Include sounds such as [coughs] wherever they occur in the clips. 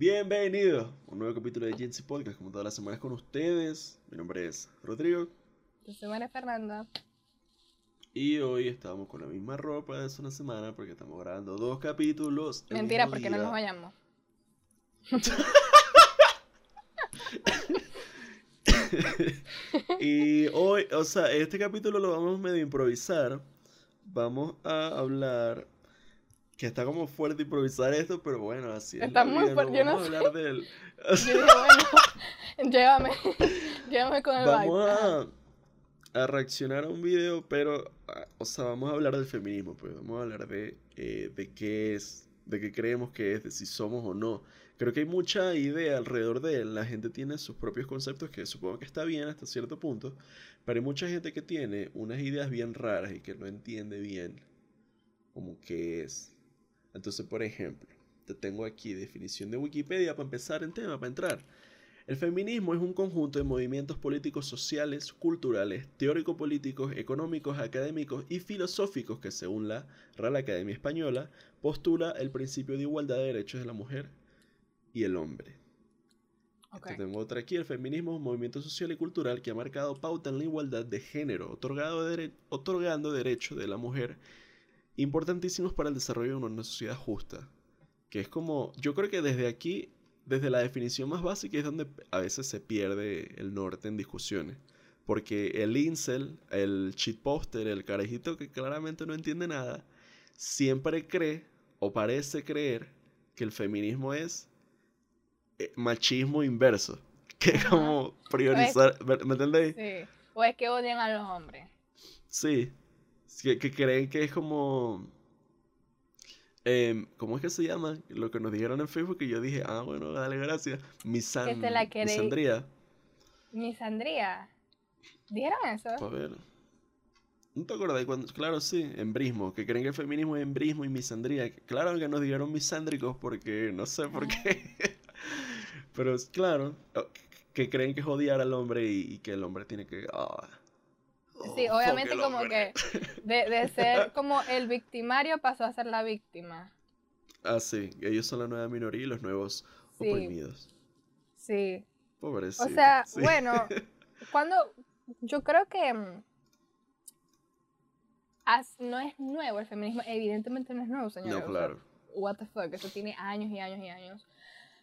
Bienvenidos a un nuevo capítulo de Jensi Podcast, como todas las semanas con ustedes. Mi nombre es Rodrigo Yo soy María Fernanda. y hoy estamos con la misma ropa de hace una semana porque estamos grabando dos capítulos. el Mentira, mismo porque no nos vayamos. [laughs] y hoy, o sea, este capítulo lo vamos medio a improvisar. Vamos a hablar. Que está como fuerte improvisar esto, pero bueno, así es. Está la muy vida, fuerte, yo no vamos a hablar del. Yo dije, bueno, [laughs] llévame, [laughs] llévame con el Vamos a, a reaccionar a un video, pero, o sea, vamos a hablar del feminismo, pues vamos a hablar de, eh, de qué es, de qué creemos que es, de si somos o no. Creo que hay mucha idea alrededor de él, la gente tiene sus propios conceptos que supongo que está bien hasta cierto punto, pero hay mucha gente que tiene unas ideas bien raras y que no entiende bien como qué es. Entonces, por ejemplo, te tengo aquí definición de Wikipedia para empezar en tema, para entrar. El feminismo es un conjunto de movimientos políticos, sociales, culturales, teórico-políticos, económicos, académicos y filosóficos que, según la Real Academia Española, postula el principio de igualdad de derechos de la mujer y el hombre. Ok. Te tengo otra aquí. El feminismo es un movimiento social y cultural que ha marcado pauta en la igualdad de género, otorgado dere- otorgando derechos de la mujer importantísimos para el desarrollo de una sociedad justa. Que es como, yo creo que desde aquí, desde la definición más básica, es donde a veces se pierde el norte en discusiones. Porque el incel, el shitposter, el carajito que claramente no entiende nada, siempre cree o parece creer que el feminismo es eh, machismo inverso. [laughs] Que es como priorizar, ¿me me entendéis? Sí. O es que odian a los hombres. Sí, que, que creen que es como... em, ¿Cómo es que se llama? Lo que nos dijeron en Facebook y yo dije, ah, bueno, dale, gracias. Misan, Que te la misandría. Misandría. ¿Dijeron eso? A ver. ¿No te acuerdas? Cuando, claro, sí, embrismo. Que creen que el feminismo es embrismo y misandría. Claro que nos dijeron misándricos porque no sé por qué. [laughs] Pero es claro, oh, que creen que es odiar al hombre y, y que el hombre tiene que... ah, Sí, oh, obviamente como que de, de [laughs] ser como el victimario pasó a ser la víctima. Ah, sí, ellos son la nueva minoría y los nuevos Sí. oprimidos. Sí. Pobrecito. O sea, sí. bueno, [laughs] cuando yo creo que mm, as- no es nuevo el feminismo, evidentemente no es nuevo, señor. No, claro. what the fuck, eso tiene años y años y años.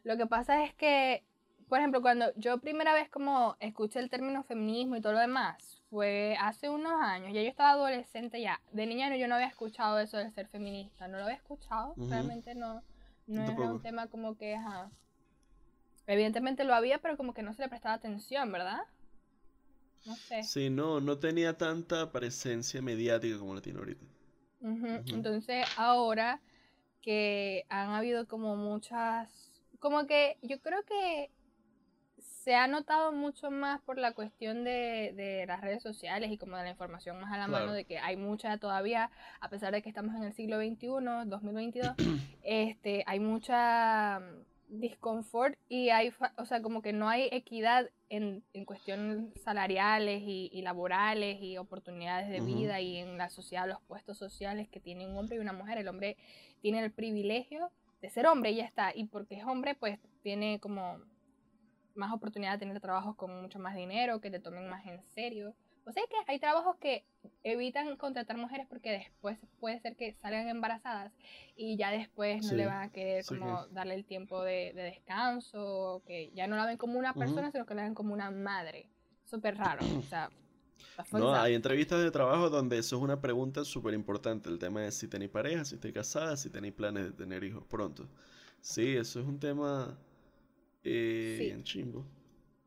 Lo que pasa es que, por ejemplo, cuando yo primera vez como escuché el término feminismo y todo lo demás, fue hace unos años, ya yo estaba adolescente ya, de niña no- yo no había escuchado eso de ser feminista, no lo había escuchado, realmente no, no era un tema como que, ajá. Evidentemente lo había, pero como que no se le prestaba atención, ¿verdad? No sé. Sí, no, no tenía tanta presencia mediática como la tiene ahorita. Entonces, ahora que han habido como muchas, como que yo creo que se ha notado mucho más por la cuestión de, de las redes sociales y como de la información más a la Claro. mano, de que hay mucha todavía, a pesar de que estamos en el siglo XXI, 2022, [clears throat] este, hay mucha mm, disconfort y hay, o sea, como que no hay equidad en, en cuestiones salariales y, y laborales y oportunidades de vida y en la sociedad, los puestos sociales que tiene un hombre y una mujer. El hombre tiene el privilegio de ser hombre y ya está. Y porque es hombre, pues tiene como más oportunidad de tener trabajos con mucho más dinero, que te tomen más en serio. O sea que hay trabajos que evitan contratar mujeres porque después puede ser que salgan embarazadas y ya después no Sí, le van a querer sí como darle el tiempo de, de descanso, que ya no la ven como una persona, sino que la ven como una madre. Súper raro. O sea, No, hay entrevistas de trabajo donde eso es una pregunta súper importante. El tema es si tenéis pareja, si estáis casada, si tenéis planes de tener hijos pronto. Sí, eso es un tema eh, Sí. bien chimbo.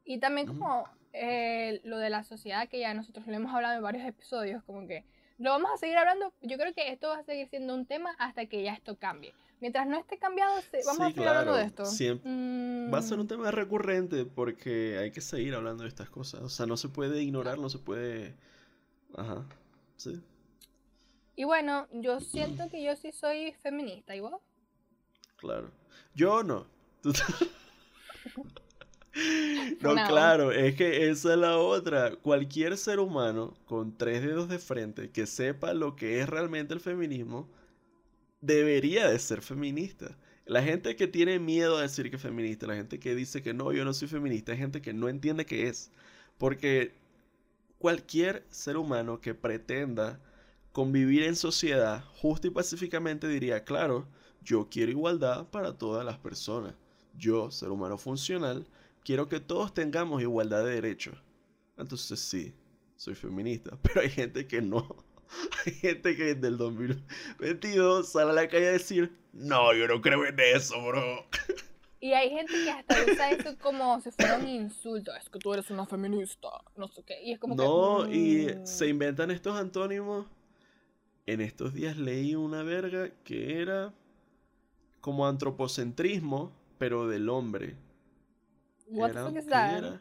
Y también como eh, lo de la sociedad, que ya nosotros lo hemos hablado en varios episodios, como que lo vamos a seguir hablando. Yo creo que esto va a seguir siendo un tema hasta que ya esto cambie. Mientras no esté cambiado, vamos Sí, a seguir hablando de claro, esto. siem- Va a ser Mm, un tema recurrente porque hay que seguir hablando de estas cosas. O sea, no se puede ignorar, no se puede... Ajá, sí. Y bueno, yo siento que yo sí soy feminista, ¿y vos? Claro. Yo no. [laughs] [laughs] No, No. claro, es que esa es la otra. Cualquier ser humano con tres dedos de frente que sepa lo que es realmente el feminismo, debería de ser feminista. La gente que tiene miedo a decir que es feminista, la gente que dice que no, yo no soy feminista, es gente que no entiende qué es. Porque cualquier ser humano que pretenda convivir en sociedad justo y pacíficamente diría, claro, yo quiero igualdad para todas las personas. Yo, ser humano funcional, quiero que todos tengamos igualdad de derechos. Entonces sí, soy feminista, [laughs] pero hay gente que no. [laughs] Hay gente que desde el 2022 sale a la calle a decir, no, yo no creo en eso, bro. Y hay gente que hasta usa eso como si fuera un insulto. Es que tú eres una feminista, no sé qué. Y es como no, que, y mm. se inventan estos antónimos. En estos días leí una verga que era como antropocentrismo, pero del hombre. What the fuck is that?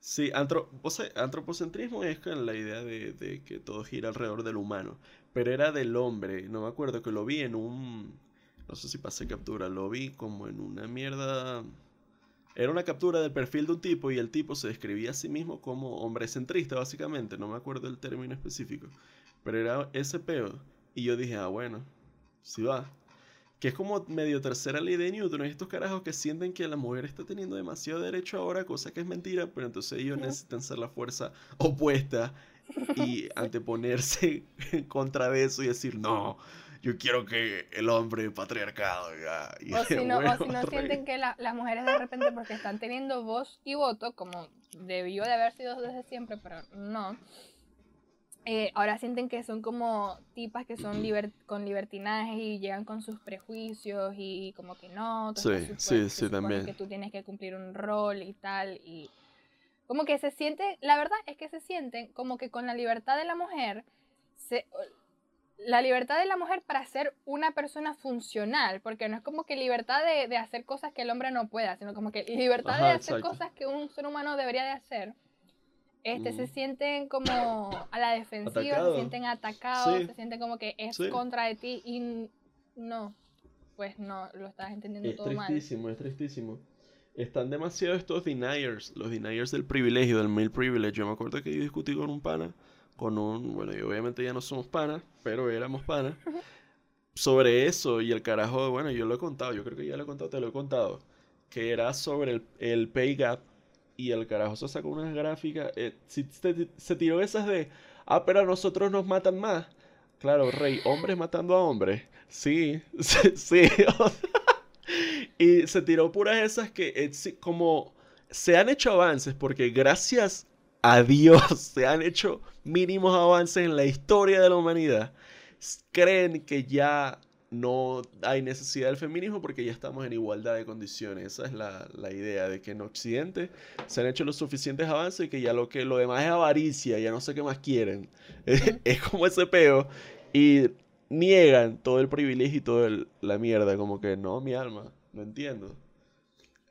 Sí, antropocentrismo es con la idea de, de, que todo gira alrededor del humano, pero era del hombre, no me acuerdo que lo vi en un, no sé si pasé captura, lo vi como en una mierda, era una captura del perfil de un tipo y el tipo se describía a sí mismo como hombre centrista básicamente, no me acuerdo el término específico, pero era ese peo. Y yo dije, ah bueno, si va, que es como medio tercera ley de Newton, estos carajos que sienten que la mujer está teniendo demasiado derecho ahora, cosa que es mentira, pero entonces ellos necesitan ser la fuerza opuesta y [laughs] anteponerse en [laughs] contra de eso y decir, no, yo quiero que el hombre patriarcado ya. Y o, si no, o si no sienten que la, las mujeres de repente, porque están teniendo voz y voto, como debió de haber sido desde siempre, pero no eh, ahora sienten que son como tipas que son con libertinaje y llegan con sus prejuicios y como que no, sí, sí, sí, también. que tú tienes que cumplir un rol y tal y como que se siente, la verdad es que se sienten como que con la libertad de la mujer se, la libertad de la mujer para ser una persona funcional, porque no es como que libertad de, de hacer cosas que el hombre no pueda, sino como que libertad de hacer cosas que un ser humano debería de hacer este, se sienten como a la defensiva, se sienten atacados, se sienten como que es contra de ti y no, pues no, lo estás entendiendo todo mal. Es tristísimo, es tristísimo. Están demasiado estos deniers, los deniers del privilegio, del male privilege. Yo me acuerdo que yo discutí con un pana, con un, bueno, y obviamente ya no somos panas, pero éramos panas, [laughs] sobre eso y el carajo, bueno, yo lo he contado, yo creo que ya lo he contado, te lo he contado, que era sobre el, el pay gap y el carajo se sacó unas gráficas. Eh, se, tiró esas de, ah, pero a nosotros nos matan más. Claro, rey, hombres matando a hombres. Sí, [laughs] sí. sí. y se tiró puras esas que eh, como se han hecho avances porque gracias a Dios [laughs] se han hecho mínimos avances en la historia de la humanidad. Creen que ya no hay necesidad del feminismo porque ya estamos en igualdad de condiciones. Esa es la, idea de que en Occidente se han hecho los suficientes avances y que ya lo que lo demás es avaricia, ya no sé qué más quieren. [laughs] Es, como ese peo. Y niegan todo el privilegio y toda la mierda. Como que no, mi alma, no entiendo.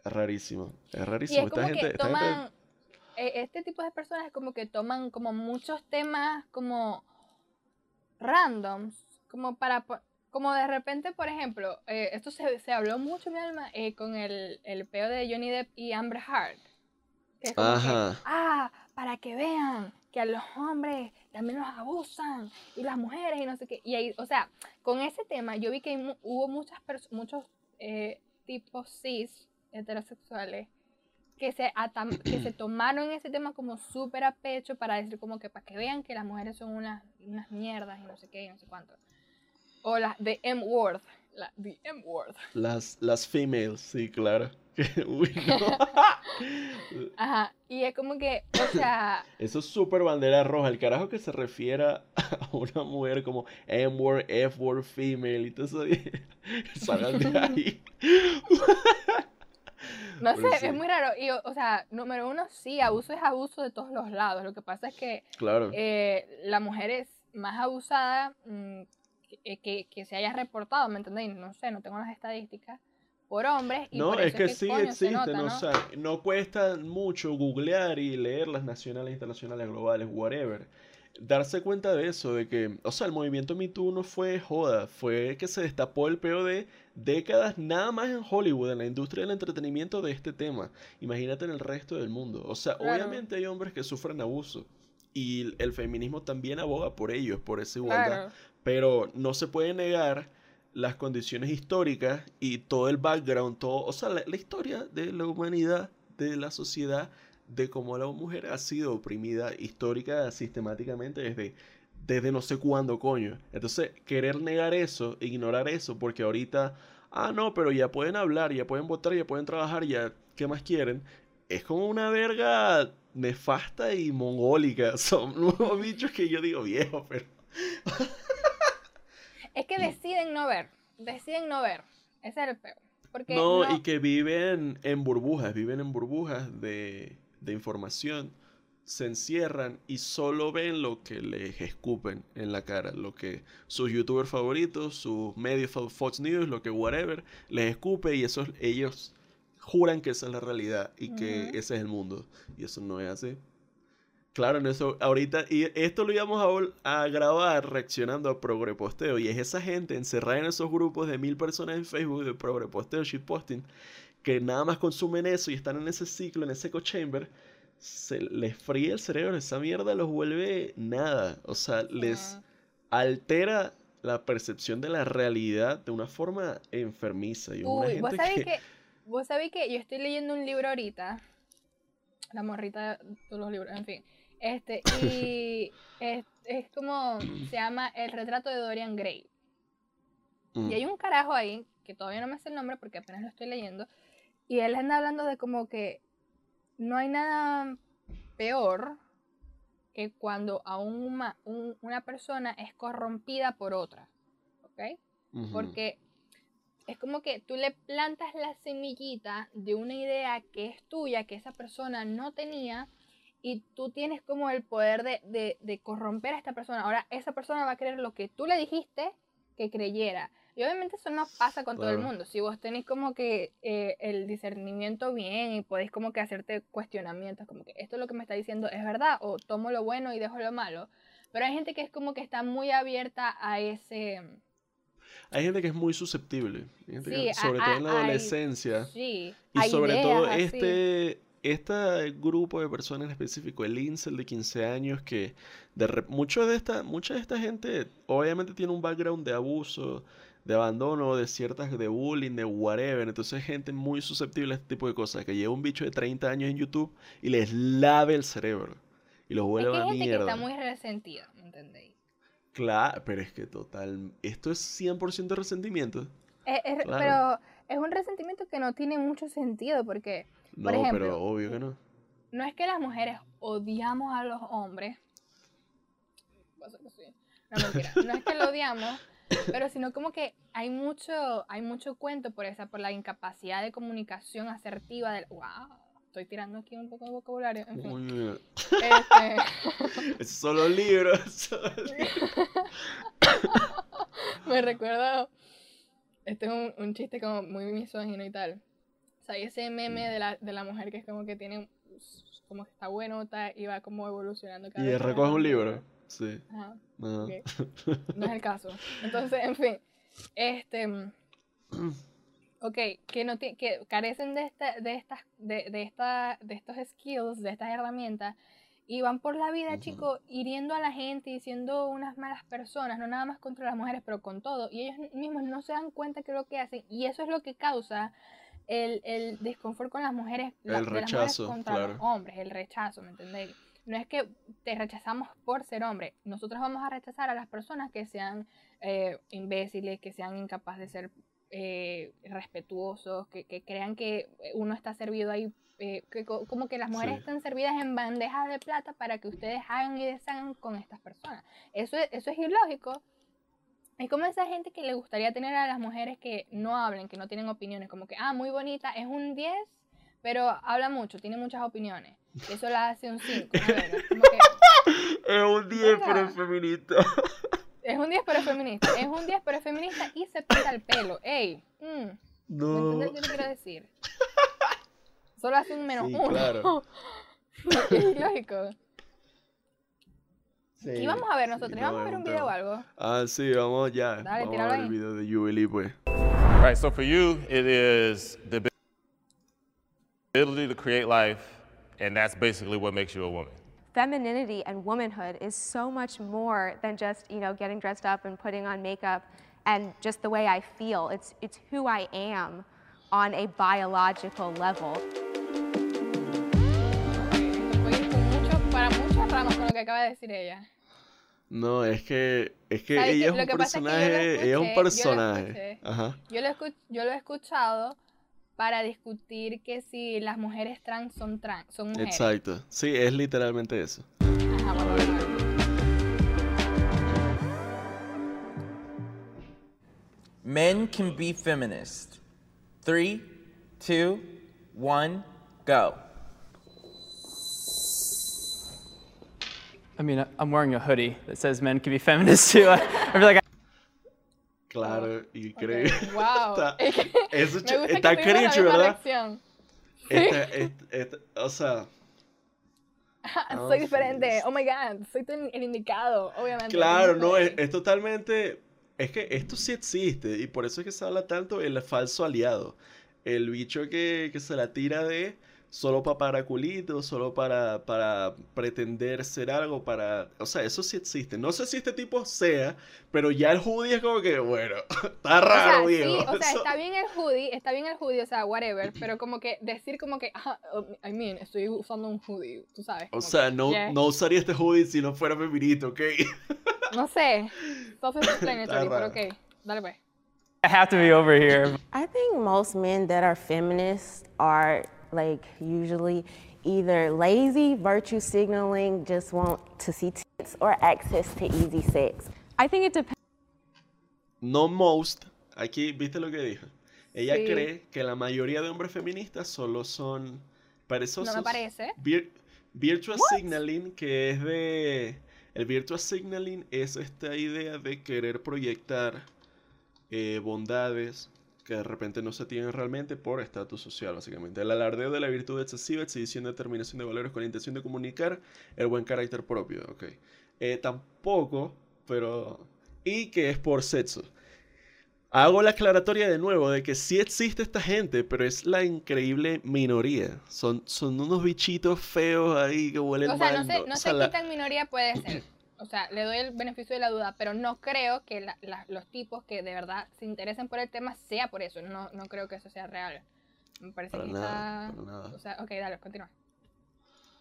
Es rarísimo. Es rarísimo. esta gente, toman, e, Este tipo de personas es como que toman como muchos temas como randoms. Como para como de repente, por ejemplo, eh, esto se, se, habló mucho, mi alma, eh, con el, el peo de Johnny Depp y Amber Heard. Ajá. ah, para que vean que a los hombres también los abusan y las mujeres y no sé qué. Y ahí, o sea, con ese tema yo vi que hubo muchas muchos eh, tipos cis heterosexuales que se, que se [clears throat] tomaron ese tema como súper a pecho para decir como que para que vean que las mujeres son unas, unas mierdas y no sé qué y no sé cuánto. O la de M-Word. La de M-Word. Las, las females, sí, claro. [laughs] Uy, [laughs] Ajá, y es como que, o sea... [coughs] Eso es súper bandera roja. El carajo que se refiera [laughs] a una mujer como M-word, F-word, female y todo eso. Salgan de ahí. No sé, es muy raro. Y, o sea, número uno, sí, abuso es abuso de todos los lados. Lo que pasa es que claro. eh, la mujer es más abusada mm, eh, que, que, se haya reportado, ¿me entendéis? No sé, no tengo las estadísticas, por hombres. Y no, por es que, sí existen, ¿no? o sea, no cuesta mucho googlear y leer las nacionales, internacionales, globales, whatever. Darse cuenta de eso, de que, o sea, el movimiento Me Too no fue joda, fue que se destapó el peo de décadas nada más en Hollywood, en la industria del entretenimiento de este tema. Imagínate en el resto del mundo. O sea, obviamente hay hombres que sufren abuso y el feminismo también aboga por ellos, por esa igualdad. Pero no se puede negar las condiciones históricas y todo el background, todo, o sea, la, historia de la humanidad, de la sociedad, de cómo la mujer ha sido oprimida histórica sistemáticamente desde, desde no sé cuándo, coño. Entonces, querer negar eso, ignorar eso, porque ahorita, ah, no, pero ya pueden hablar, ya pueden votar, ya pueden trabajar, ya, ¿qué más quieren? Es como una verga nefasta y mongólica. [laughs] Son nuevos bichos que yo digo viejo, pero... es que deciden no ver, deciden no ver. Ese es el peor. Porque no, y que viven en burbujas, viven en burbujas de, de información, se encierran y solo ven lo que les escupen en la cara, lo que sus youtubers favoritos, sus medios Fox News, lo que whatever, les escupe y eso ellos juran que esa es la realidad y que ese es el mundo. Y eso no es así. Claro, en eso ahorita, y esto lo íbamos a, a grabar reaccionando a progreposteo, y es esa gente encerrada en esos grupos de mil personas en Facebook de progreposteo, shitposting, que nada más consumen eso y están en ese ciclo, en ese echo chamber, se les fríe el cerebro, esa mierda los vuelve nada, o sea, les altera la percepción de la realidad de una forma enfermiza. Y una gente que Vos sabéis que yo estoy leyendo un libro ahorita. La morrita de todos los libros, en fin. Este, [laughs] y es, es, como. Se llama El retrato de Dorian Gray. Y mm. hay un carajo ahí, que todavía no me sé el nombre porque apenas lo estoy leyendo. Y él anda hablando de como que no hay nada peor que cuando a una, una persona es corrompida por otra. ¿Ok? Porque es como que tú le plantas la semillita de una idea que es tuya, que esa persona no tenía, y tú tienes como el poder de, corromper a esta persona. Ahora, esa persona va a creer lo que tú le dijiste que creyera. Y obviamente eso no pasa con todo el mundo. Si vos tenéis como que eh, el discernimiento bien y podéis como que hacerte cuestionamientos, como que esto es lo que me está diciendo es verdad, o tomo lo bueno y dejo lo malo. Pero hay gente que es como que está muy abierta a ese hay gente que es muy susceptible, sobre todo en la adolescencia. Sí, y sobre todo este, este grupo de personas en específico, el incel de 15 años, que de mucho de esta, mucha de esta gente obviamente tiene un background de abuso, de abandono, de ciertas, de bullying, de whatever. Entonces gente muy susceptible a este tipo de cosas, que lleva un bicho de 30 años en YouTube y les lave el cerebro. Y los vuelve es que hay gente que está muy resentida, ¿me entendéis? Claro, pero es que total, esto es 100% resentimiento. Pero es un resentimiento que no tiene mucho sentido porque, no, pero obvio que no. No es que las mujeres odiamos a los hombres. No, mentira. No es que lo odiamos, [laughs] pero sino como que hay mucho, hay mucho cuento por esa, por la incapacidad de comunicación asertiva del. ¡Wow! estoy tirando aquí un poco de vocabulario. En fin. Bien. Este... [laughs] es solo libros. [laughs] Me recuerdo. Este es un, un, chiste como muy misógino y tal. Sea, ese meme de la, de la mujer que es como que tiene. Como que está bueno está, y va como evolucionando cada Y recoge un libro. Sí. Ajá. [laughs] No es el caso. Entonces, en fin. Este. Ok, que, no que carecen de, esta, de, estas, de, de, esta, de estos skills, de estas herramientas, y van por la vida, chicos, hiriendo a la gente y siendo unas malas personas, no nada más contra las mujeres, pero con todo. Y ellos mismos no se dan cuenta que lo que hacen, y eso es lo que causa el, el desconfort con las mujeres, el rechazo, contra los hombres, el rechazo, ¿me entendéis? No es que te rechazamos por ser hombre, nosotros vamos a rechazar a las personas que sean eh, imbéciles, que sean incapaces de ser eh, respetuosos, que, crean que uno está servido ahí, eh, que, como que las mujeres están servidas en bandejas de plata para que ustedes hagan y deshagan con estas personas. Eso es, eso es ilógico. Es como esa gente que le gustaría tener a las mujeres que no hablen, que no tienen opiniones, como que, ah, muy bonita, es un 10, pero habla mucho, tiene muchas opiniones. Eso la hace un 5. [laughs] es un 10, [laughs] pero es feminista. Es un 10 pero es feminista. Es un 10 pero es feminista y se pinta el pelo. Ey. Mm, no. ¿Me entiendes qué te quiero decir? [laughs] Solo hace un menos sí, uno. Claro. es lógico. Sí, y vamos a ver nosotros, ¿vamos a ver un video o algo? Ah, sí, vamos ya. Dale, vamos a ver el video de Jubilee, pues. Right, so for you, it is the ability to create life, and that's basically what makes you a woman femininity and womanhood is so much more than just, you know, getting dressed up and putting on makeup and just the way I feel. It's, it's who I am on a biological level. Que acaba de decir ella. No, es que, es que ¿Sabes ella es un personaje, ella es escuché, yo un lo personaje. escuché. Ajá. Yo lo, escu- yo lo he escuchado para discutir que si las mujeres trans son trans, son mujeres. Exacto. Sí, es literalmente eso. Ajá, bueno, bueno. Men can be feminist. Three, two, one, go. I mean, I- I'm wearing a hoodie that says men can be feminists [laughs] too. I, I feel like I Claro, y Ok, creo. [laughs] Wow. está, [laughs] eso me ch- gusta está que tuvimos la cringe, misma ¿verdad? Esta- esta- esta- o sea, No, soy diferente. Oh my god, soy el indicado, obviamente. claro, no, es es, es totalmente. Es que esto sí existe y por eso es que se habla tanto el falso aliado. El bicho que, que se la tira de solo para paraculitos, solo para, para pretender ser algo, para... O sea, eso sí existe. No sé si este tipo sea, pero ya el hoodie es como que, bueno, [laughs] está O sea, raro, sí, o sea, Eso- está bien el hoodie, está bien el hoodie, o sea, whatever, pero como que decir como que, ajá, I mean, estoy usando un hoodie, tú sabes. O sea, que, no, yeah. no usaría este hoodie si no fuera feminista, ¿ok? No sé, self-explanatory, [laughs] pero raro. ok, dale pues. have to be over here. I think most men that are feminists are like usually either lazy, virtue signaling, just want to see tits, or access to easy sex. I think it depends. No most. Aquí, ¿viste lo que dijo? Ella Sí. cree que la mayoría de hombres feministas solo son perezosos. No me parece. Vir- virtual signaling, que es de... El virtual signaling es esta idea de querer proyectar eh, bondades que de repente no se tienen realmente por estatus social, básicamente. El alardeo de la virtud excesiva, exhibición de determinación de valores con la intención de comunicar el buen carácter propio, ok. Eh, tampoco, pero... Y que es por sexo. Hago la aclaratoria de nuevo de que sí existe esta gente, pero es la increíble minoría. Son, son unos bichitos feos ahí que huelen O sea, mal. no ¿no? no O sea, qué la- tan minoría puede ser. [clears throat] O sea, le doy el beneficio de la duda, pero no creo que la- la- los tipos que de verdad se interesen por el tema sea por eso. No, no creo que eso sea real. Me parece Para que nada, está... nada. O sea, ok, dale, continúa.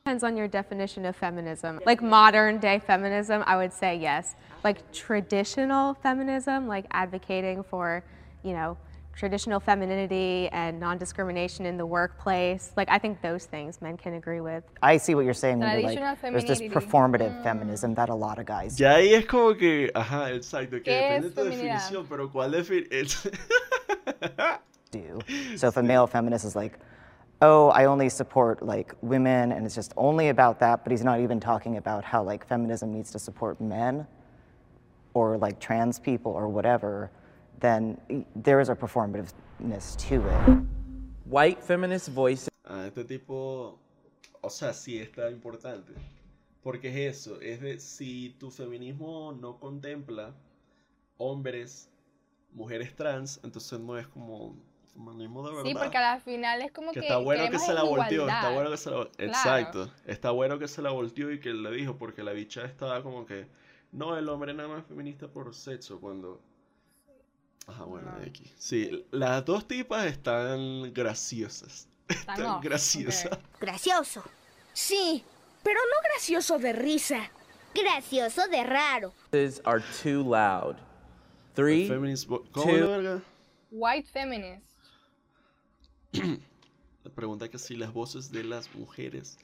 Depends on your definition of feminism. Like modern day feminism, I would say yes. Like traditional feminism, like advocating for, you know, traditional femininity and non-discrimination in the workplace. Like I think those things men can agree with. I see what you're saying when you're Traditional like, there's this femininity. performative mm. feminism that a lot of guys Ya ahí es como que, ajá, exacto, que ¿Qué depende es de tu definición, pero ¿cuál definición? [laughs] do. So if a male feminist is like, oh, I only support like women and it's just only about that, but he's not even talking about how like feminism needs to support men or like trans people or whatever, then there is a performativeness to it. White feminist voices Ah, este tipo, o sea, sí está importante. Porque es eso, es de si tu feminismo no contempla hombres, mujeres trans, entonces no es como feminismo de verdad. Sí, porque a la final es como Que que. está bueno que se la volteó, está bueno que se la vol- Exacto, está bueno que se la volteó y que le dijo, porque la bicha estaba como que, no, el hombre nada más es feminista por sexo, cuando... Ajá, bueno, de aquí. Sí, las dos tipas están graciosas. [laughs] Están off, graciosas. Gracioso. Sí, pero no gracioso de risa. Gracioso de raro. are too loud. Three, Feminist vo- ¿Cómo two- la verga? White feminist. La pregunta que si las voces de las mujeres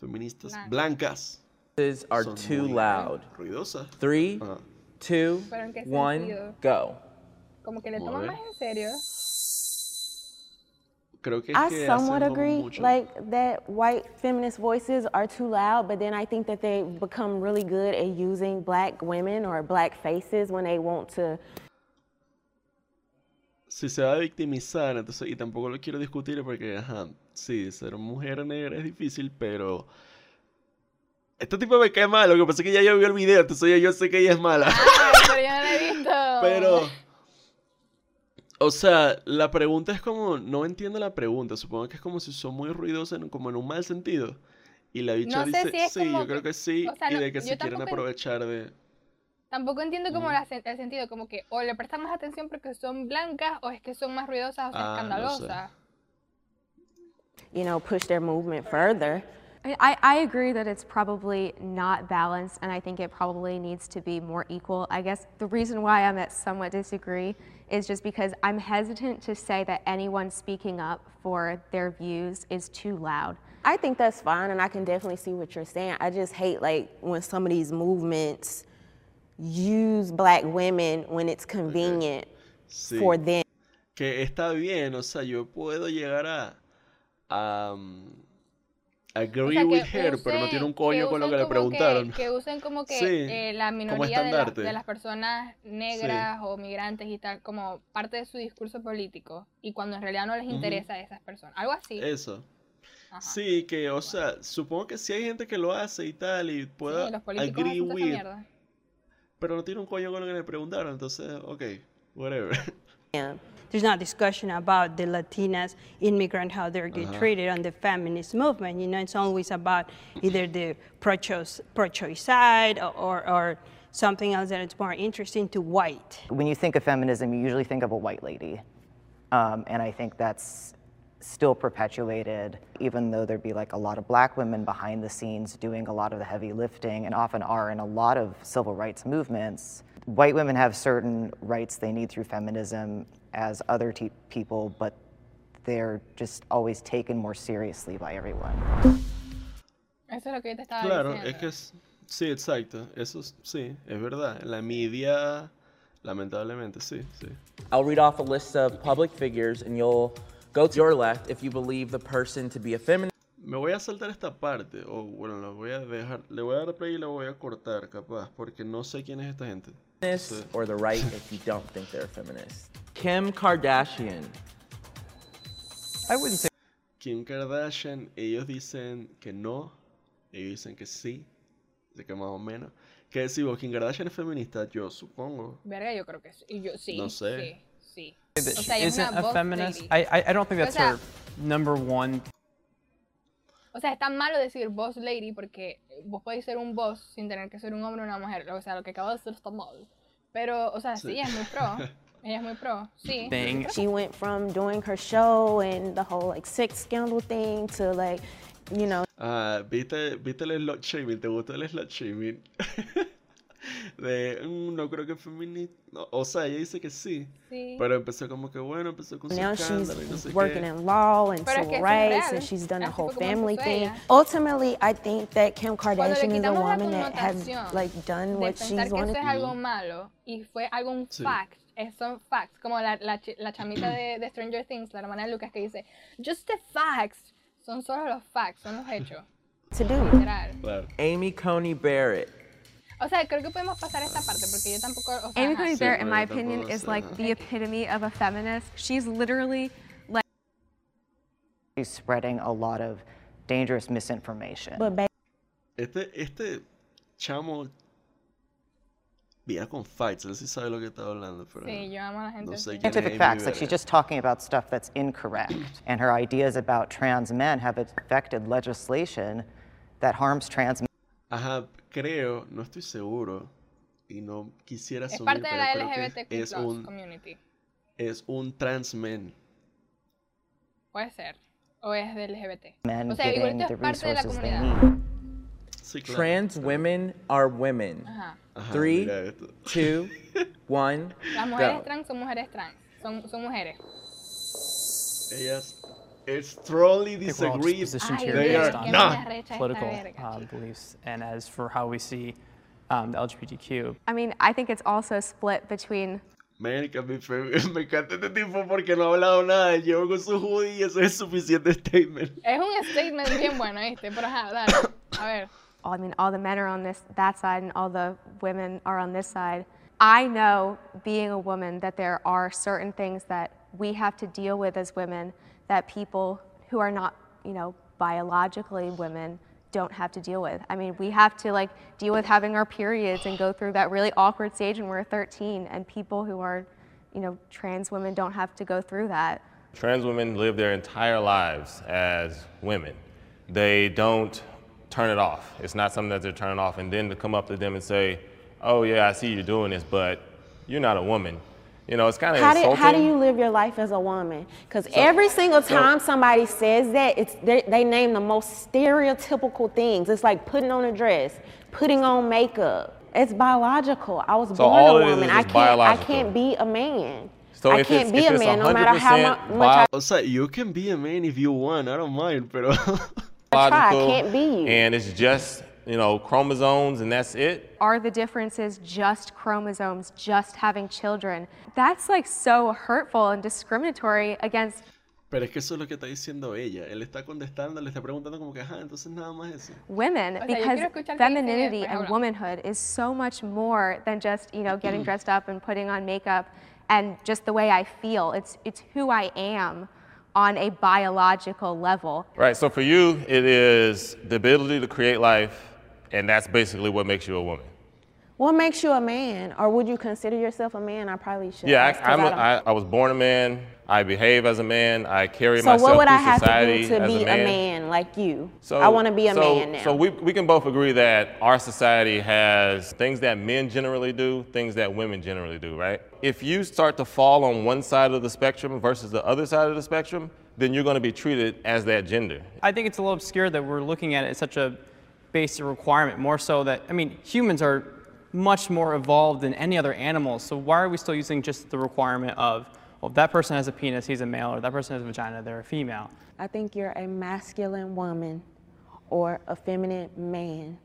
feministas Blancas. blancas are son too muy loud. ruidosas. Three, two, ¿Pero en qué one, sentido? go. Como que le toman más en serio. Creo que es I que somewhat agree, mucho. like that white feminist voices are too loud, but then I think that they become really good at using black women or black faces when they want to si se va a victimizar, entonces, y tampoco lo quiero discutir porque, ajá, sí, ser mujer negra es difícil, pero este tipo me cae mal, lo que pasa es que ya yo vi el video, entonces ya yo sé que ella es mala. Ay, pero yo no la he visto. [laughs] Pero, o sea, la pregunta es como, no entiendo la pregunta, supongo que es como si son muy ruidosas, en- como en un mal sentido. Y la bicha No sé dice, si es sí, como yo creo que- que sí, o sea, y no, de que se quieren aprovechar de... Tampoco entiendo como la sen- el sentido, como que o le prestan más atención porque son blancas o es que son más ruidosas o sea, Ah, no sé. escandalosas. You know, push their movement further. I, I I agree that it's probably not balanced, and I think it probably needs to be more equal. I guess the reason why I'm at somewhat disagree is just because I'm hesitant to say that anyone speaking up for their views is too loud. I think that's fine, and I can definitely see what you're saying. I just hate like when some of these movements use black women when it's convenient Sí. for them. Que está bien, o sea, yo puedo llegar a. a um, agree O sea, with her, pero no tiene un coño con lo que le preguntaron. Que, usen como que Sí, eh, la como minoría de, la- estandarte. de las personas negras o migrantes y tal, como parte de su discurso político, y cuando en realidad no les interesa a esas personas. Algo así. Eso. Ajá. Sí, que, o sea, supongo que sí hay gente que lo hace y tal, y pueda Sí, los políticos agree with, mierda. pero no tiene un coño con lo que le preguntaron, entonces, ok, whatever. There's not discussion about the Latinas immigrant, how they're get Uh-huh. treated on the feminist movement. You know, it's always about either the pro-choice, pro-choice side or, or, or something else that it's more interesting to white. When you think of feminism, you usually think of a white lady. Um, and I think that's still perpetuated, even though there'd be like a lot of black women behind the scenes doing a lot of the heavy lifting and often are in a lot of civil rights movements. White women have certain rights they need through feminism as other te- people, but they're just always taken more seriously by everyone. Eso es lo que yo te estaba Claro, diciendo. es que es, sí, exacto, eso es- sí, es verdad. La media, lamentablemente, sí, sí. I'll read off a list of public figures and you'll go to your left if you believe the person to be a feminist Me voy a saltar esta parte, o bueno, la voy a dejar, le voy a dar play y la voy a cortar, capaz, porque no sé quién es esta gente. Sí. or the right if you don't think they're a feminist. Kim Kardashian. I wouldn't say Kim Kardashian, ellos dicen que no, ellos dicen que sí, de que más o menos. ¿Qué decimos? ¿Kim Kardashian es feminista? Yo supongo. Verga, yo creo que sí. Y yo, sí. No sé. Sí, sí. O sea, ella es isn't a boss feminist. lady. I, I I don't think O that's sea- her number one. O sea, está malo decir boss lady porque vos podéis ser un boss sin tener que ser un hombre o una mujer. O sea, lo que acabo de decir está mal. Pero, o sea, sí, Sí. es muy pro. [laughs] Ella es muy pro. Sí. Thing. She went from doing her show and the whole like sex scandal thing to like, you know, Ah, ¿viste, ¿viste el slot shaming? ¿Te gustó el slot shaming? [laughs] De, "Mm, no creo que es feminista. No, o sea, ella dice que sí. Sí. Pero empezó como que bueno, empezó con su now she's y no sé working qué. in law and Pero es que civil rights and she's done a whole family thing. ella. Ultimately, I think that Kim Kardashian is a woman that has like done de what pensar she's que eso wanted. es algo malo y fue algo un Sí. fact, es- son facts, como la, la, la chamita de, de Stranger Things, la hermana de Lucas que dice, just the facts, son solo los facts, son los hechos, to do. literal. Claro. Amy Coney Barrett. O sea, creo que podemos pasar esta parte porque yo tampoco, o sea, Amy. Coney Barrett, in my opinion, is like the epitome of a feminist. She's literally like She's spreading a lot of dangerous misinformation. But Este, este chamo viene con fights, él sí sabe lo que está hablando, pero Sí, yo amo a la gente no sé así. quién es scientific Amy facts. Like she's just talking about stuff that's incorrect. and her ideas about trans men have affected legislation that harms trans men. Ajá, creo, no estoy seguro y no quisiera Es parte de pero la creo que LGBTQ es un, community, es un trans man. puede ser, o es del LGBT. men O sea, getting the es parte de la they comunidad. need. Sí, claro. Trans women are women. Ajá. Ajá, Three, mira esto. [laughs] Las mujeres go. trans son mujeres trans, son, son mujeres. Ellas strongly I think we're all just disagree. positioned Ay, here They are based on not. me arrecha esta political uh, beliefs. And as for how we see um, the LGBTQ, I mean, I think it's also split between Marica, me, fe- [laughs] me encanta este tipo porque no ha hablado nada. Llevo con su hoodie y eso es suficiente statement. Es un statement bien bueno, ¿viste? Pero ajá, dale. A ver. I mean, all the men are on this that side and all the women are on this side. I know, being a woman, that there are certain things that we have to deal with as women that people who are not, you know, biologically women don't have to deal with. I mean, we have to like deal with having our periods and go through that really awkward stage when we're 13, and people who are, you know, trans women don't have to go through that. Trans women live their entire lives as women. They don't turn it off. It's not something that they're turning off. And then to come up to them and say, oh yeah, I see you doing this, but you're not a woman. You know, it's kind of How do, insulting. how do you live your life as a woman? Because every single so- time somebody says that, it's they, they name the most stereotypical things. It's like putting on a dress, putting on makeup. It's biological. I was So born all a woman. is I can't. I can't be a man. So I if can't it's- be a man no matter how 100% mu- much I O sea, you can be a man if you want, I don't mind, [laughs] pero... try. I can't be you. And it's just, you know, chromosomes and that's it. Are the differences just chromosomes, just having children? That's like so hurtful and discriminatory against Pero es que eso es lo que está diciendo ella. Él está contestando, le está preguntando como que, ajá, entonces nada más eso. women O sea, because quiero escuchar qué dice femininity and habla. womanhood is so much more than just you know getting [clears throat] dressed up and putting on makeup and just the way I feel. It's it's who I am on a biological level. Right. So for you, it is the ability to create life, and that's basically what makes you a woman. What makes you a man, or would you consider yourself a man? I probably should. Yeah, ask, 'cause I, I'm a, don't- I, I was born a man. I behave as a man. I carry so myself what would I have to do to as be a man. like you? So I want to be a so- man now. So we, we can both agree that our society has things that men generally do, things that women generally do, right? If you start to fall on one side of the spectrum versus the other side of the spectrum, then you're going to be treated as that gender. I think it's a little obscure that we're looking at it as such a basic requirement, more so that, I mean, humans are much more evolved than any other animal, so why are we still using just the requirement of, well, that person has a penis, he's a male, or that person has a vagina, they're a female? I think you're a masculine woman or a feminine man.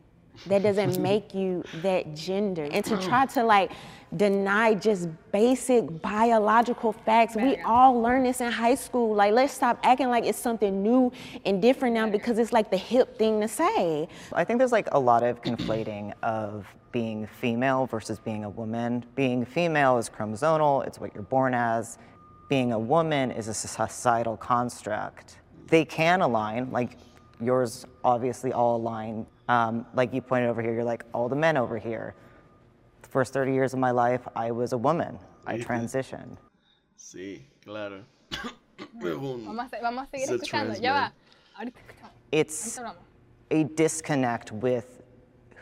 That doesn't [laughs] make you that gender. And to try oh. to like deny just basic biological facts, we all learn this in high school. Like, let's stop acting like it's something new and different now because it's like the hip thing to say. I think there's like a lot of conflating of being female versus being a woman. Being female is chromosomal, it's what you're born as. Being a woman is a societal construct. They can align, like yours obviously all align. Um, like you pointed over here, you're like all the men over here. The first 30 years of my life, I was a woman. I transitioned. Sí, claro. [coughs] Según- Vamos a, vamos a seguir escuchando. Ya va. Ahorita escuchamos. It's a disconnect with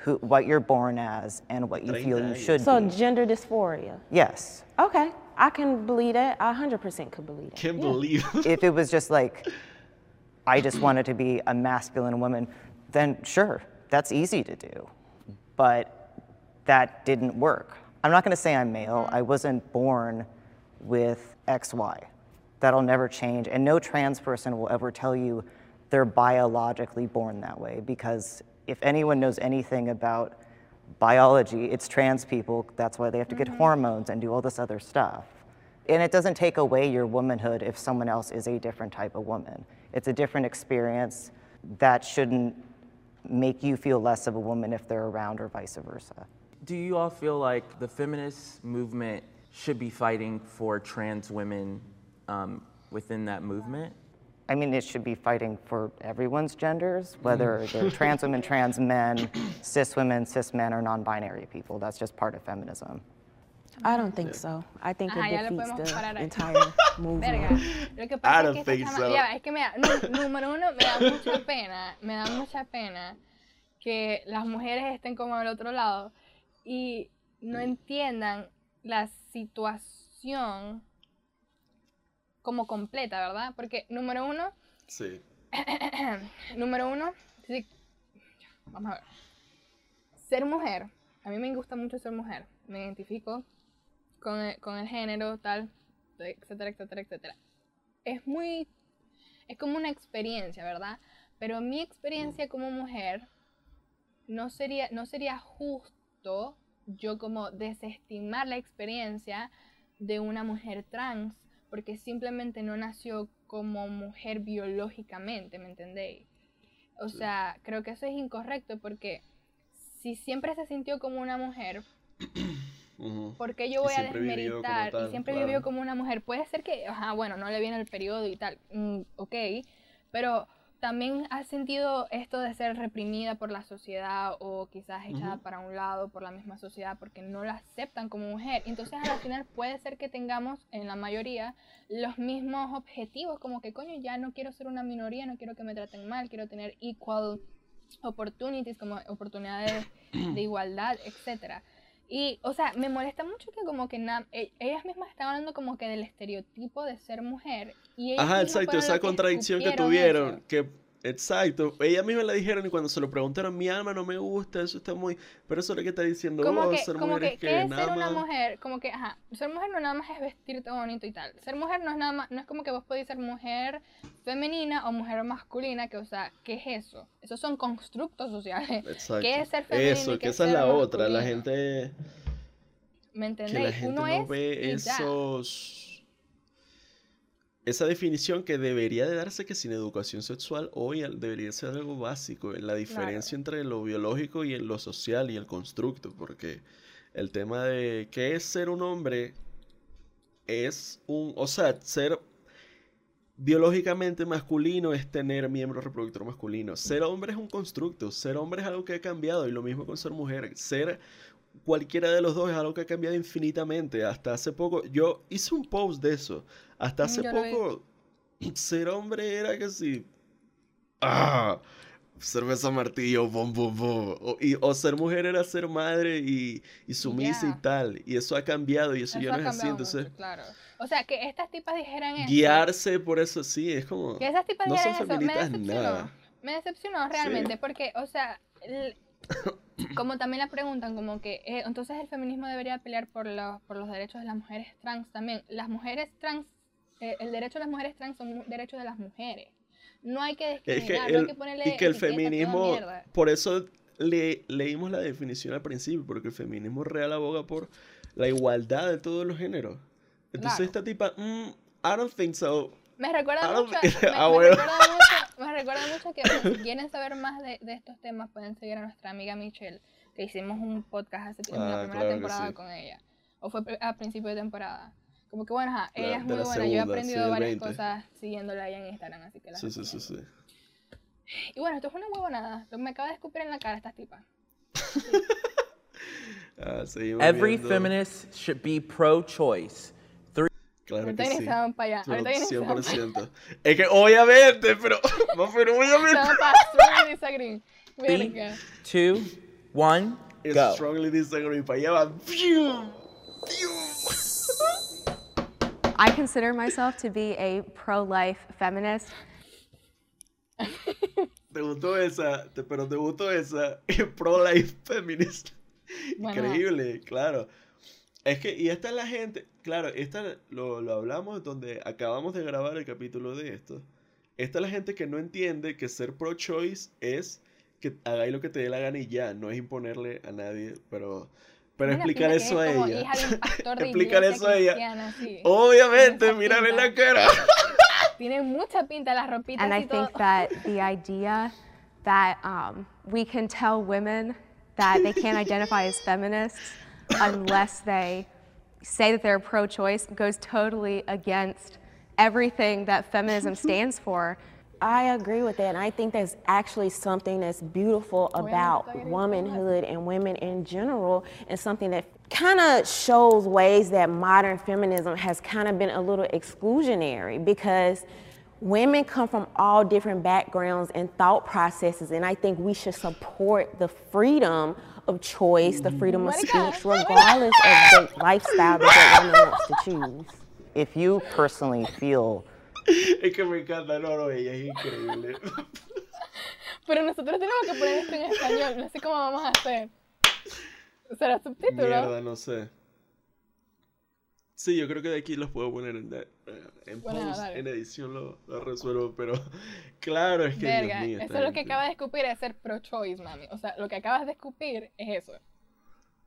who, what you're born as and what you feel you should So be. So gender dysphoria. Yes. Okay, I can believe that. I 100% could believe it. Can't Yeah. believe. if it was just like, [coughs] I just wanted to be a masculine woman, then sure, that's easy to do. But that didn't work. I'm not going to say I'm male. Mm-hmm. I wasn't born with XY. That'll never change. And no trans person will ever tell you they're biologically born that way because if anyone knows anything about biology, it's trans people. That's why they have to get mm-hmm. hormones and do all this other stuff. And it doesn't take away your womanhood if someone else is a different type of woman. It's a different experience that shouldn't make you feel less of a woman if they're around or vice versa. Do you all feel like the feminist movement should be fighting for trans women um, within that movement? I mean, it should be fighting for everyone's genders, whether they're [laughs] trans women, trans men, cis women, cis men, or non binary people. That's just part of feminism. I don't think so. I think Ajá, it defeats the entire movement. [laughs] Verga. Lo que I pasa es don't que esta think chama- so. ya, es que me da, número uno, me da mucha pena, me da mucha pena que las mujeres estén como al otro lado y no entiendan la situación como completa, ¿verdad? Porque número uno, Sí. [coughs] número uno, sí, vamos a ver. Ser mujer, a mí me gusta mucho ser mujer, me identifico con el, con el género, tal, etcétera, etcétera, etcétera. Es muy, es como una experiencia, ¿verdad? Pero mi experiencia como mujer no sería, no sería justo yo como desestimar la experiencia de una mujer trans porque simplemente no nació como mujer biológicamente, ¿me entendéis? O sea, creo que eso es incorrecto porque si siempre se sintió como una mujer, Ujú. ¿por qué yo voy a desmeritar? tal, y siempre claro. vivió como una mujer. Puede ser que, ajá, bueno, no le viene el periodo y tal, mm, ok, pero también ha sentido esto de ser reprimida por la sociedad o quizás echada Ujú. para un lado por la misma sociedad porque no la aceptan como mujer. Entonces al final puede ser que tengamos en la mayoría los mismos objetivos, como que coño, ya no quiero ser una minoría, no quiero que me traten mal, quiero tener equal opportunities, como oportunidades de [clears throat] igualdad, etcétera. Y, o sea, me molesta mucho que como que na- e- ellas mismas están hablando como que del estereotipo de ser mujer. Y ellas Ajá, exacto, esa contradicción que tuvieron, eso. que exacto, ella misma la dijeron y cuando se lo preguntaron, mi alma no me gusta, eso está muy, pero eso es lo que está diciendo, Como oh, que, ser como mujer que, es ¿qué que es nada ser una más- mujer? Como que, ajá, ser mujer no nada más es vestirte bonito y tal. Ser mujer no es nada más, no es como que vos podés ser mujer femenina o mujer masculina, que, o sea, ¿qué es eso? Esos son constructos sociales. Exacto. ¿Qué es ser femenino Eso, y que esa es la otra, la gente ¿Me que entendéis? la gente Uno no es ve esos esa definición que debería de darse que sin educación sexual hoy debería ser algo básico en la diferencia entre lo biológico y en lo social y el constructo, porque el tema de qué es ser un hombre es un, o sea, ser biológicamente masculino es tener miembro reproductor masculino. Ser hombre es un constructo, ser hombre es algo que ha cambiado y lo mismo con ser mujer. Ser cualquiera de los dos es algo que ha cambiado infinitamente. Hasta hace poco, yo hice un post de eso. Hasta hace Yo poco, [clears throat] ser hombre era que si... ¡Ah! Cerveza martillo, bom, bom, bom. O, y- o ser mujer era ser madre y, y sumisa y tal. Y eso ha cambiado y eso, Eso ya no es así. Entonces, mucho, claro. O sea, que estas tipas dijeran eso. guiarse por eso sí, es como... Que esas tipas no son eso, me feministas decepcionó. nada. Me decepcionó realmente, porque, o sea, como también la preguntan, como que, eh, entonces el feminismo debería pelear por los, por los derechos de las mujeres trans también. Las mujeres trans, el derecho de las mujeres trans son derechos de las mujeres. No hay que Es que discriminar, no hay el, que ponerle y que el feminismo, por eso le, leímos la definición al principio, porque el feminismo real aboga por la igualdad de todos los géneros. Entonces Claro. esta tipa, mm, I don't think so. Me recuerda mucho, me, [laughs] Ah, me bueno. recuerda mucho, me recuerda mucho que bueno, si quieren saber más de, de estos temas pueden seguir a nuestra amiga Michelle, que hicimos un podcast hace tiempo, en la Ah, primera claro temporada sí. con ella, o fue a principio de temporada. Como que bueno, ajá, ella La- es muy buena, yo he aprendido sí, varias 20. cosas siguiéndola ahí en Instagram, así que la Sí, sí, sí, sí. Y bueno, esto fue una huevonada, me acaba de escupir en la cara estas tipas. [laughs] Ah, seguimos Every viendo. feminist should be pro-choice. Three. Claro que sí. para allá, Pero ahorita vienen y se van para allá. 100%. Es que obviamente, pero, [laughs] no, pero obviamente. para strongly disagree. Three, Verga. two, one, go. Strongly disagree. Para allá va. ¡Fiu! I consider myself to be a pro-life feminist. [laughs] ¿Te gustó esa? Te- pero te gustó esa [laughs] pro-life feminist. Bueno. Increíble, claro. Es que, y esta es la gente, claro, esta lo, lo hablamos donde acabamos de grabar el capítulo de esto. Esta es la gente que no entiende que ser pro-choice es que hagáis lo que te dé la gana y ya, no es imponerle a nadie, pero, pero Tiene explicar eso a es como ella. hija de un [laughs] pastor de explicar eso a ella. sí. Obviamente, mírale la cara. [laughs] Tiene mucha pinta las ropitas And I y todo. think that the idea that um, we can tell women that they can't identify as feminists unless they say that they're pro choice goes totally against everything that feminism [laughs] stands for. I agree with that, and I think that's actually something that's beautiful about womanhood and women in general, and something that kind of shows ways that modern feminism has kind of been a little exclusionary because women come from all different backgrounds and thought processes, and I think we should support the freedom of choice, the freedom of speech, regardless of the lifestyle that that woman wants to choose. If you personally feel Es que me encanta, no, no, ella es increíble. Pero nosotros tenemos que poner esto en español. No sé cómo vamos a hacer. ¿Será subtítulo? Mierda, no sé. Sí, yo creo que de aquí los puedo poner en, de- en Bueno, post, dale. en edición lo, lo resuelvo, pero [laughs] claro, es que Dios Verga, mío, eso es lo que gente. acaba de escupir es ser pro-choice, mami. O sea, lo que acabas de escupir es eso.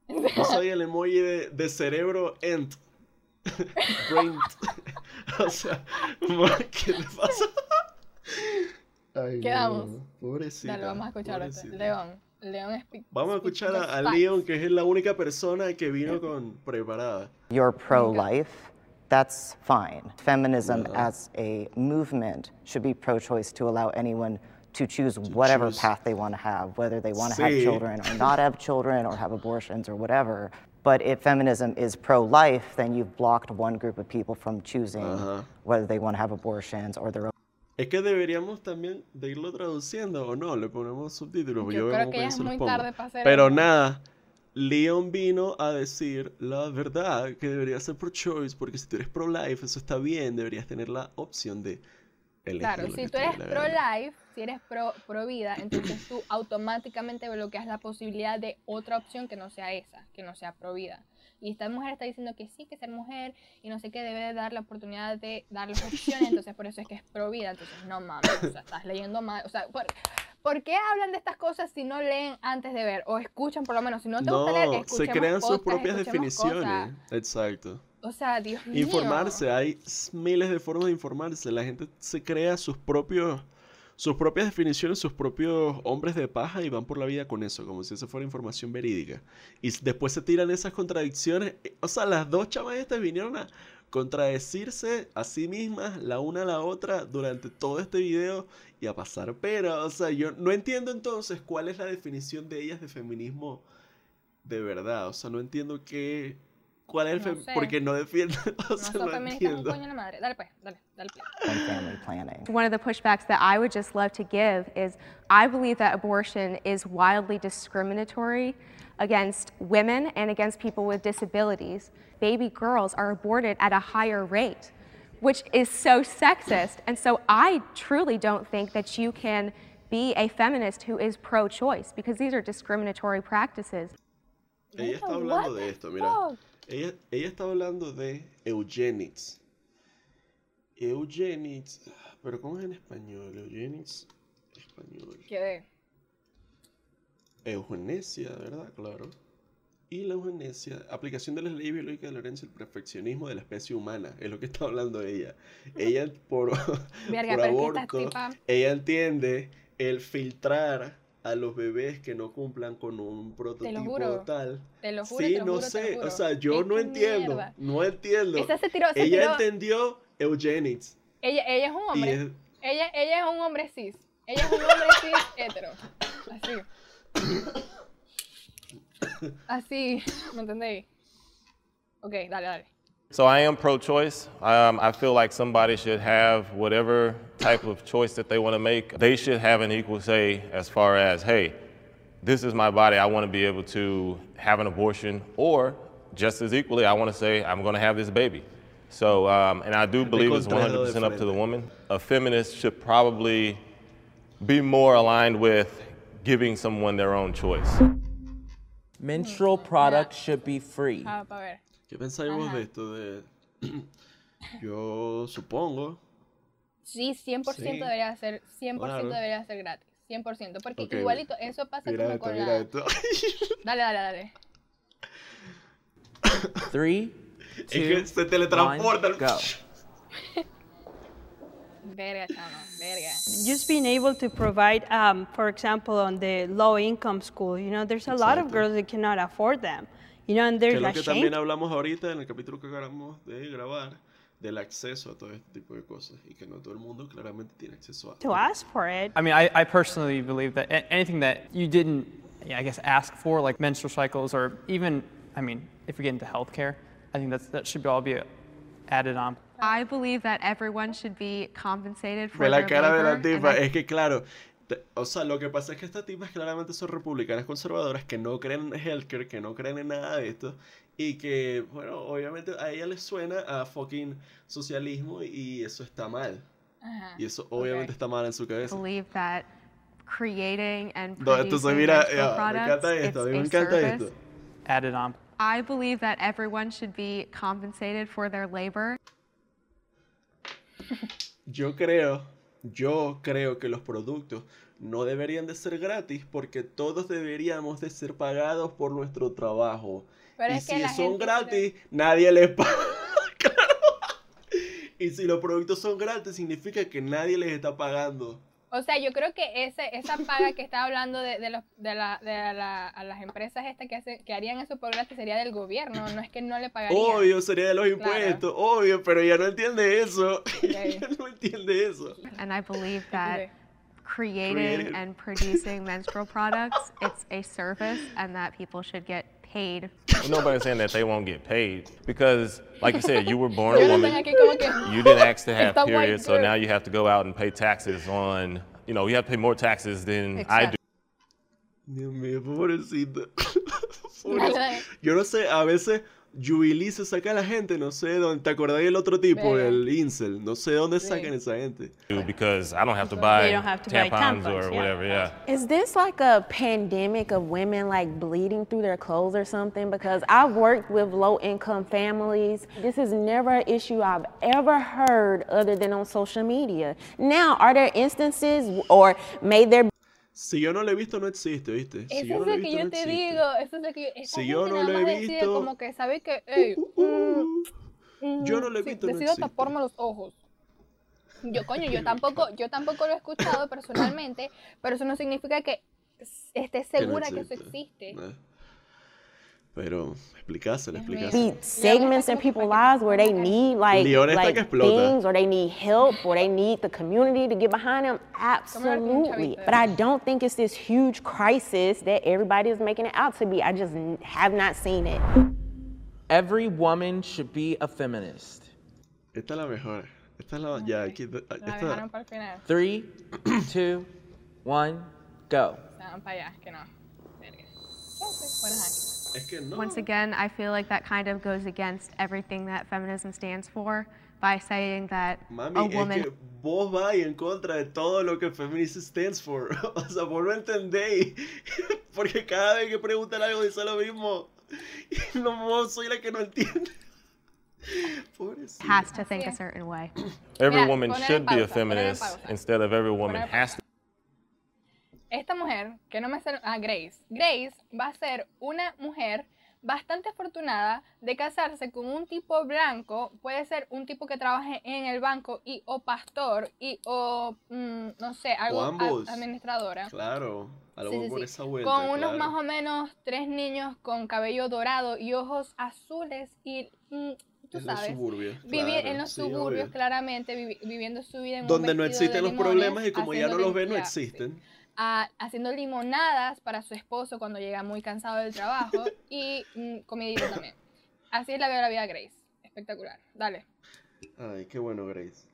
Yo soy el emoji de, de cerebro ent. [laughs] Brain. O sea, ma, ¿qué le pasa? Ay, Quedamos. no, pobrecita. Dale, vamos a escuchar este. pobrecita. León. León speak- Vamos a escuchar a, a. Leon, que es la única persona que vino con preparada. you're pro-life, that's fine. Feminism as a movement should be pro-choice to allow anyone to choose whatever choose. path they want to have, whether they want to have children or not have children or have abortions or whatever. But if feminism is pro-life, then you've blocked one group of people from choosing Ajá. whether they want to have abortions or their Es que deberíamos también de irlo traduciendo o no, le ponemos subtítulos. Yo veo creo que ya es muy pongo. tarde para hacer Pero eso. nada, Leon vino a decir la verdad que debería ser pro-choice, porque si tú eres pro-life, eso está bien, deberías tener la opción de. Claro, si tú eres pro life, si eres pro, pro vida, entonces tú automáticamente bloqueas la posibilidad de otra opción que no sea esa, que no sea pro vida. Y esta mujer está diciendo que sí, que ser mujer y no sé qué, debe de dar la oportunidad de darles opciones, entonces por eso es que es pro vida. Entonces, no mames, o sea, estás leyendo mal. O sea, ¿por, por qué hablan de estas cosas si no leen antes de ver? O escuchan por lo menos, si no te gusta leer, No, escuchemos se crean sus propias definiciones. cosas. Exacto. O sea, Dios mío. Informarse, hay miles de formas de informarse. La gente se crea sus propios, sus propias definiciones, sus propios hombres de paja y van por la vida con eso, como si eso fuera información verídica. Y después se tiran esas contradicciones. O sea, las dos chamas estas vinieron a contradecirse a sí mismas, la una a la otra, durante todo este video y a pasar pera. O sea, yo no entiendo entonces cuál es la definición de ellas de feminismo de verdad. O sea, no entiendo qué. ¿Cuál es el No fem- sé. Porque no defienden. [laughs] O sea, son no entiendo. coño de la madre. Dale pues, dale, dale family planning. One of the pushbacks that I would just love to give is I believe that abortion is wildly discriminatory against women and against people with disabilities. Baby girls are aborted at a higher rate, which is so sexist. And so I truly don't think that you can be a feminist who is pro choice because these are discriminatory practices. Ella está hablando de esto, mira. Ella, ella está hablando de eugenics. Eugenics. Pero ¿cómo es en español? Eugenics. Español. ¿Qué de? Eugenesia, ¿verdad? Claro. Y la eugenesia, aplicación de las leyes biológicas de y el perfeccionismo de la especie humana, es lo que está hablando ella. Ella por, [laughs] Verga, por aborto, ella entiende el filtrar a los bebés que no cumplan con un prototipo juro. tal. Te lo juro, sí, te lo no juro, te sé, o sea, yo Es no entiendo, mierda. no entiendo. Esa se tiró, se ella tiró- entendió eugenics. Ella, ella es un hombre. es- Ella, ella es un hombre cis. Ella es un hombre cis hetero. Así. Así. ¿Me entendéis? Ok, dale, dale. So I am pro-choice. Um, I feel like somebody should have whatever type of choice that they want to make. They should have an equal say as far as, hey, this is my body. I want to be able to have an abortion, or just as equally, I want to say I'm going to have this baby. So, um, and I do believe it's 100% up to the woman. A feminist should probably be more aligned with giving someone their own choice. Menstrual products should be free. Ah, para ver. ¿Qué pensáis vos Ajá. de esto? De... [clears throat] Yo supongo. Sí, 100% Sí. debería ser, 100% Claro. debería ser gratis. 100%. Porque igualito, eso pasa Mira como esto, con mira la... esto. [laughs] Dale, dale, dale. Three, [laughs] Es que two, se teletransporta. one, go. [laughs] Verga, verga. just being able to provide, um, for example, on the low income school, you know, there's a lot of girls that cannot afford them. You know, and Que there's es lo a que shame. también hablamos ahorita en el capítulo que acabamos de grabar, del acceso a todo este tipo de cosas. Y que no todo el mundo claramente tiene acceso a. to ask for it. I mean, I, I personally believe that a- anything that you didn't, yeah, I guess, ask for, like menstrual cycles, or even, I mean, if we get into healthcare, I think that's, that should all be added on. I believe that everyone should be compensated for Ve la their cara de la tipa. Es que claro. O sea, lo que pasa es que estas tipas claramente son republicanas conservadoras que no creen en healthcare, que no creen en nada de esto. Y que, bueno, obviamente a ella les suena a fucking socialismo y eso está mal. Ajá. Y eso obviamente Ok. está mal en su cabeza. believe that creating and No, entonces mira, menstrual ya, me products, encanta esto, a mí me encanta service. esto. Added on. I believe that everyone should be compensated for their labor. Yo creo, yo creo que los productos no deberían de ser gratis porque todos deberíamos de ser pagados por nuestro trabajo. Pero y es que si la son gente gratis, nadie les paga. [laughs] Claro. Y si los productos son gratis, significa que nadie les está pagando. O sea, yo creo que ese, esa paga que está hablando de, de, los, de, la, de la- a las empresas estas que, hacen, que harían eso por gratis sería del gobierno, no es que no le pagarían. Obvio, sería de los impuestos, obvio, pero ella no entiende eso. Ok. [laughs] ella no entiende eso. And I believe that Okay. Creating Creative. and producing menstrual products, it's a service and that people should get paid Nobody's saying that they won't get paid because, like you said, you were born a woman. tengo aquí como que... You didn't ask to have Esta periods, so now you have to go out and pay taxes on, you know, you have to pay more taxes than I do. Dios mío, pobrecito. Dale, Pobrecito. dale. Yo no sé, a veces Jubilee se saca a la gente, no sé dónde. ¿Te acordás del otro tipo, Ve. el Incel? No sé dónde Sí. sacan esa gente. Because I don't have to buy don't have to buy tampons, tampons, or yeah. whatever, yeah. Is this like a pandemic of women like bleeding through their clothes or something? Because I've worked with low income families. This is never an issue I've ever heard other than on social media. Now, are there instances or may there Si yo no lo he visto, no existe, ¿viste? Si Eso yo es lo he que yo no te existe. digo. Eso es lo que esta Si yo no lo he decide visto- como que sabe que, Yo no lo he visto, no decido taparme los ojos. Yo, coño, yo tampoco, yo tampoco lo he escuchado personalmente, pero eso no significa que no segura que eso existe. existe. Nah. Pero explícaselo, Dios mío. explícaselo. be segments in people's lives where they need like, like things or they need help or they need the community to get behind them? Absolutely. But I don't think it's this huge crisis that everybody is making it out to be. I just have not seen it. Every woman should be a feminist. Esta es la mejor. Esta es la. Ya, aquí. Esta, dejaron para el final. Three, [clears throat] two, one, go. Se van para allá, que no. Verga. ¿Qué haces? Bueno, ajá. es que no. Once again, I feel like that kind of goes against everything that feminism stands for by saying that Mami, a es woman que vos vas en contra de todo lo que feminism stands for. [laughs] O sea, vos no entendéis. [laughs] Porque cada vez que preguntan algo dice lo mismo. Y [laughs] no, vos soy la que no entiende. Pobrecita. has to think a certain way. Every Mira, woman should be a feminist instead of every woman has to. Esta mujer, que no me sé, ah, Grace. Grace va a ser una mujer bastante afortunada de casarse con un tipo blanco. Puede ser un tipo que trabaje en el banco y o pastor y o, mm, no sé, algo a- ambos. administradora. Claro. Algo Sí, sí, por sí. esa vuelta. Con unos claro. más o menos tres niños con cabello dorado y ojos azules y mm, tú En los sabes. suburbios, Vivir claro, en los suburbios, obvio. claramente, vivi- viviendo su vida en un Donde no vestido de existen los limones, problemas y como ya no los ven, no ya, existen. Ah, haciendo limonadas para su esposo cuando llega muy cansado del trabajo [laughs] y mm, comidita también. Así es la vida, la vida Grace. Espectacular. Dale. Ay, qué bueno, Grace.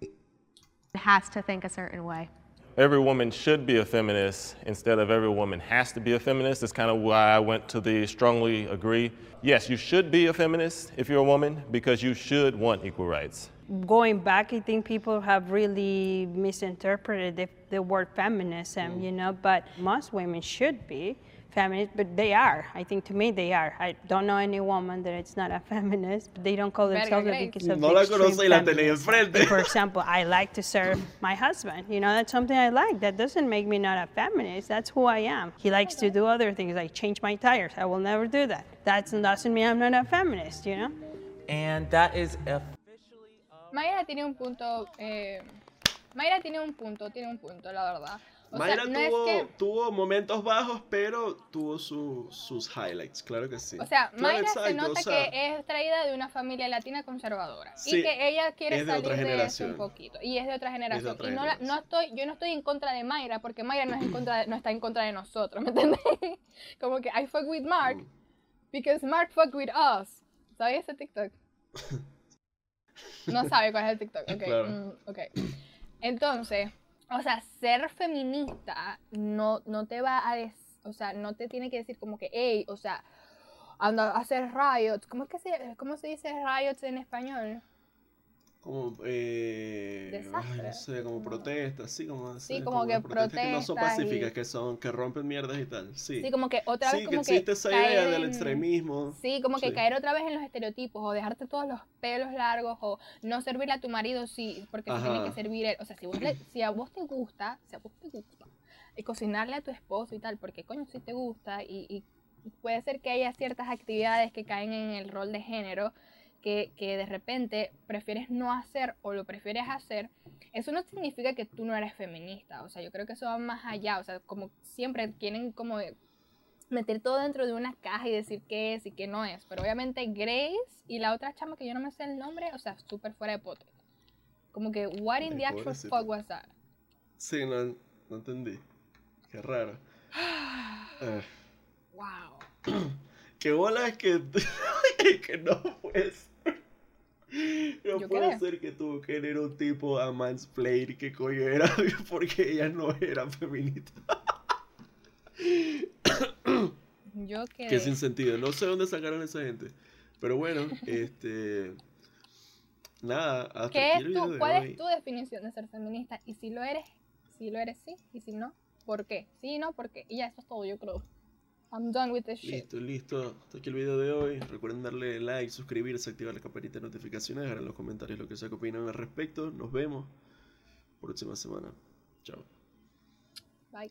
has to think a certain way. Every woman should be a feminist instead of every woman has to be a feminist. That's kind of why I went to the strongly agree. Yes, you should be a feminist if you're a woman because you should want equal rights. Going back, I think people have really misinterpreted the, the word feminism, mm. you know, but most women should be feminist, but they are. I think to me they are. I don't know any woman that it's not a [laughs] feminist, but they don't call themselves Grace. because of No the la extreme conoce y la tenía feminism. enfrente. For example, I like to serve my husband. You know, that's something I like. That doesn't make me not a feminist. That's who I am. He likes to do other things like change my tires. I will never do that. That doesn't mean I'm not a feminist, you know? And that is a Mayra tiene un punto. eh, Mayra tiene un punto, tiene un punto, la verdad. O Mayra sea, no es tuvo, que. tuvo momentos bajos, pero tuvo su- sus highlights, claro que sí. O sea, Claro, Mayra exacto, se o nota sea, que es traída de una familia latina conservadora Sí, y que ella quiere es de salir otra de eso generación. un poquito y es de otra generación. otra y no, la- no generación. estoy, yo no estoy en contra de Mayra porque Mayra no, es en contra de- no está en contra de nosotros, ¿me entiendes? [laughs] Como que I fuck with Mark Mm. because Mark fuck with us. ¿Sabes ese TikTok? [laughs] No sabe cuál es el TikTok. [laughs] Ok, Claro. mm, ok. Entonces, o sea, ser feminista no, no te va a des- o sea, no te tiene que decir como que, hey, o sea, anda a hacer riots. ¿Cómo es que se, cómo se dice riots en español? Como, eh, ay, no sé, como protestas, sí, como, Sí, como que protestas que no son y- pacíficas, que son, que rompen mierdas y tal, sí. Sí, como que otra vez Sí, como que existe que esa caer idea del en- extremismo. Sí, como que Sí. caer otra vez en los estereotipos o dejarte todos los pelos largos o no servirle a tu marido sí, porque te tiene que servir él. O sea, si, vos le- si a vos te gusta, si a vos te gusta y cocinarle a tu esposo y tal, porque coño sí te gusta y, y puede ser que haya ciertas actividades que caen en el rol de género que, que de repente prefieres no hacer o lo prefieres hacer, eso no significa que tú no eres feminista. O sea, yo creo que eso va más allá. O sea, como siempre quieren como meter todo dentro de una caja y decir qué es y qué no es. Pero obviamente Grace y la otra chama que yo no me sé el nombre, o sea, súper fuera de pote. Como que, what in Ay, the actual fuck was that? Sí, no, no entendí. Qué raro. [gasps] Eh, Wow. [clears throat] qué bola es que, [laughs] que no puede ser. No ¿Yo puede qué? ser que tuvo que tener un tipo a mansplain que coño era [laughs] porque ella no era feminista. Yo quedé. Que sin sentido. No sé dónde sacaron esa gente. Pero bueno, este. Nada, hasta ¿Qué aquí es el video tu, de ¿Cuál hoy. es tu definición de ser feminista? Y si lo eres, si lo eres, sí. Y si no, ¿por qué? Sí, no, ¿por qué? Y ya, eso es todo, yo creo. I'm done with this shit. Listo, listo. Hasta aquí el video de hoy. Recuerden darle like, suscribirse, activar la campanita de notificaciones, dejar en los comentarios lo que sea que opinan al respecto. Nos vemos próxima semana. Chao. Bye.